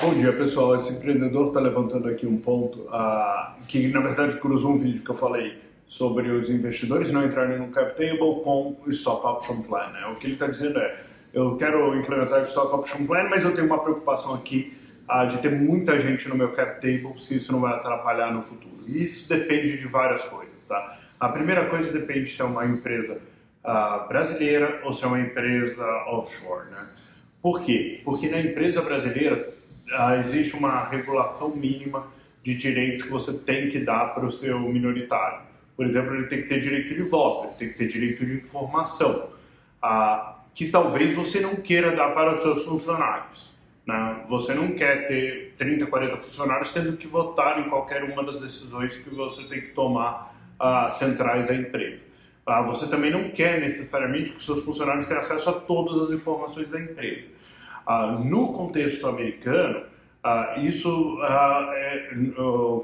Bom dia pessoal, esse empreendedor está levantando aqui um ponto uh, que na verdade cruzou um vídeo que eu falei sobre os investidores não entrarem no cap table com o stock option plan. Né? O que ele está dizendo é, eu quero implementar o stock option plan, mas eu tenho uma preocupação aqui uh, de ter muita gente no meu cap table, se isso não vai atrapalhar no futuro. E isso depende de várias coisas, tá? A primeira coisa depende se é uma empresa uh, brasileira ou se é uma empresa offshore, né? Por quê? Porque na empresa brasileira existe uma regulação mínima de direitos que você tem que dar para o seu minoritário. Por exemplo, ele tem que ter direito de voto, ele tem que ter direito de informação, ah, que talvez você não queira dar para os seus funcionários. Né? Você não quer ter 30, 40 funcionários tendo que votar em qualquer uma das decisões que você tem que tomar ah, centrais da empresa. Ah, você também não quer necessariamente que os seus funcionários tenham acesso a todas as informações da empresa. Ah, no contexto americano, ah, isso ah, é,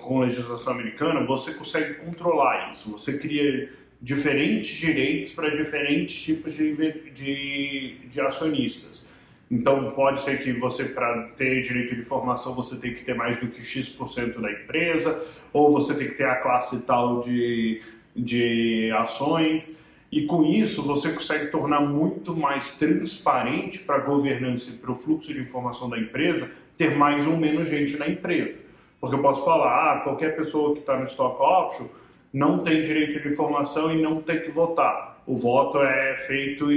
com legislação americana, você consegue controlar isso. Você cria diferentes direitos para diferentes tipos de, de, de acionistas. Então, pode ser que você, para ter direito de informação, você tem que ter mais do que X% da empresa, ou você tem que ter a classe tal de, de ações. E com isso você consegue tornar muito mais transparente para a governança e para o fluxo de informação da empresa ter mais ou menos gente na empresa. Porque eu posso falar, ah, qualquer pessoa que está no stock option não tem direito de informação e não tem que votar. O voto é feito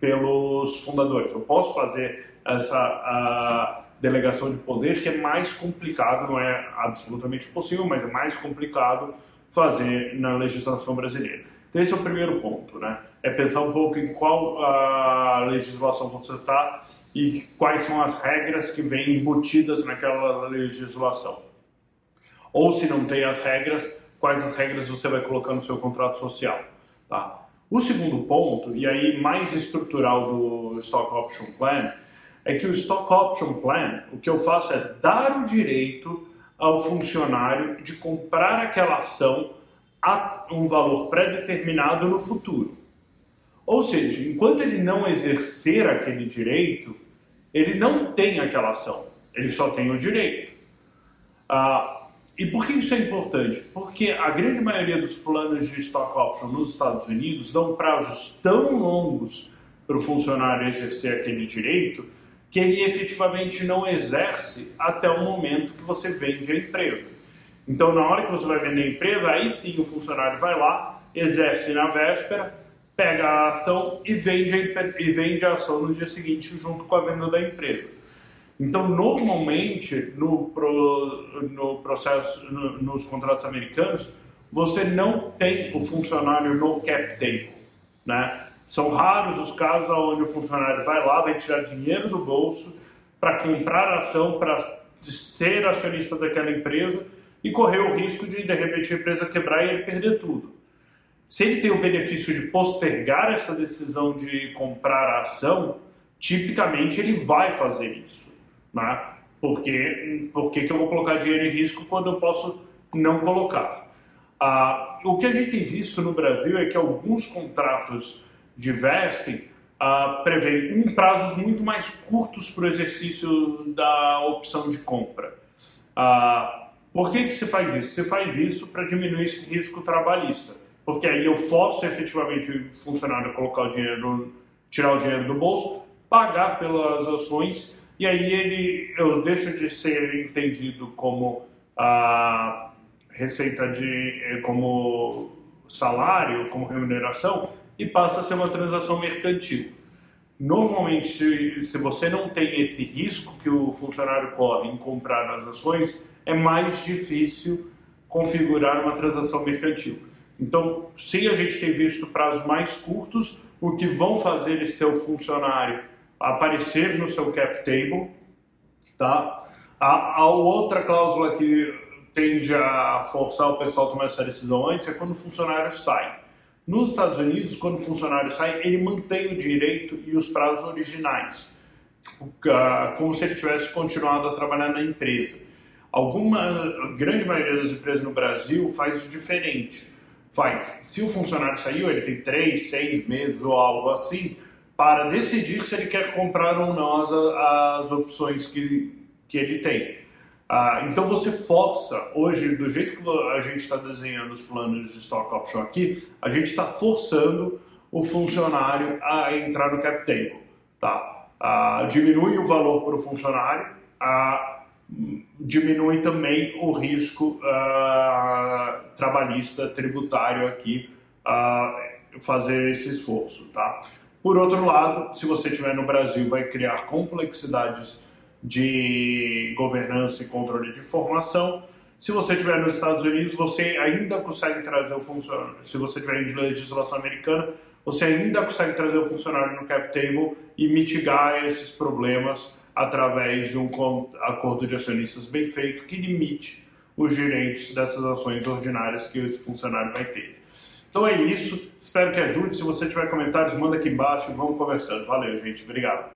pelos fundadores. Eu posso fazer essa delegação de poder que é mais complicado, não é absolutamente possível, mas é mais complicado fazer na legislação brasileira. Então, esse é o primeiro ponto, né? É pensar um pouco em qual a legislação você está e quais são as regras que vêm embutidas naquela legislação. Ou se não tem as regras, quais as regras você vai colocar no seu contrato social, tá? O segundo ponto, e aí mais estrutural do Stock Option Plan, é que o Stock Option Plan, o que eu faço é dar o direito ao funcionário de comprar aquela ação a um valor pré-determinado no futuro. Ou seja, enquanto ele não exercer aquele direito, ele não tem aquela ação, ele só tem o direito. Ah, e por que isso é importante? Porque a grande maioria dos planos de stock option nos Estados Unidos dão prazos tão longos para o funcionário exercer aquele direito que ele efetivamente não exerce até o momento que você vende a empresa. Então, na hora que você vai vender a empresa, aí sim o funcionário vai lá, exerce na véspera, pega a ação e vende a, e vende a ação no dia seguinte junto com a venda da empresa. Então, normalmente, no, pro, no processo, no, nos contratos americanos, você não tem o funcionário no cap table, né? São raros os casos onde o funcionário vai lá, vai tirar dinheiro do bolso para comprar ação, para ser acionista daquela empresa e correr o risco de, de repente, a empresa quebrar e ele perder tudo. Se ele tem o benefício de postergar essa decisão de comprar a ação, tipicamente ele vai fazer isso. Né? Porque, por que eu vou colocar dinheiro em risco quando eu posso não colocar? Ah, o que a gente tem visto no Brasil é que alguns contratos de vesting ah, prevêem prazos muito mais curtos para o exercício da opção de compra. Ah, por que, que se faz isso? Você faz isso para diminuir esse risco trabalhista. Porque aí eu forço efetivamente o funcionário a colocar o dinheiro, tirar o dinheiro do bolso, pagar pelas ações, e aí ele, eu deixo de ser entendido como a receita de, como salário, como remuneração, e passa a ser uma transação mercantil. Normalmente, se, se você não tem esse risco que o funcionário corre em comprar as ações, é mais difícil configurar uma transação mercantil. Então, se a gente tem visto prazos mais curtos, o que vão fazer esse seu funcionário aparecer no seu cap table, tá? A, a outra cláusula que tende a forçar o pessoal a tomar essa decisão antes é quando o funcionário sai. Nos Estados Unidos, quando o funcionário sai, ele mantém o direito e os prazos originais, como se ele tivesse continuado a trabalhar na empresa. Alguma grande maioria das empresas no Brasil faz diferente. Faz, se o funcionário saiu, ele tem três, seis meses ou algo assim para decidir se ele quer comprar ou não as, as opções que, que ele tem. Ah, então você força, hoje, do jeito que a gente está desenhando os planos de stock option aqui, a gente está forçando o funcionário a entrar no cap table. Tá? Ah, diminui o valor para o funcionário, ah, diminui também o risco ah, trabalhista, tributário aqui, fazer esse esforço. Tá? Por outro lado, se você estiver no Brasil, vai criar complexidades de governança e controle de informação. Se você estiver nos Estados Unidos, você ainda consegue trazer o funcionário. Se você estiver em legislação americana, você ainda consegue trazer o funcionário no cap table e mitigar esses problemas através de um acordo de acionistas bem feito que limite os direitos dessas ações ordinárias que esse funcionário vai ter. Então é isso, espero que ajude. Se você tiver comentários, manda aqui embaixo e vamos conversando. Valeu, gente. Obrigado.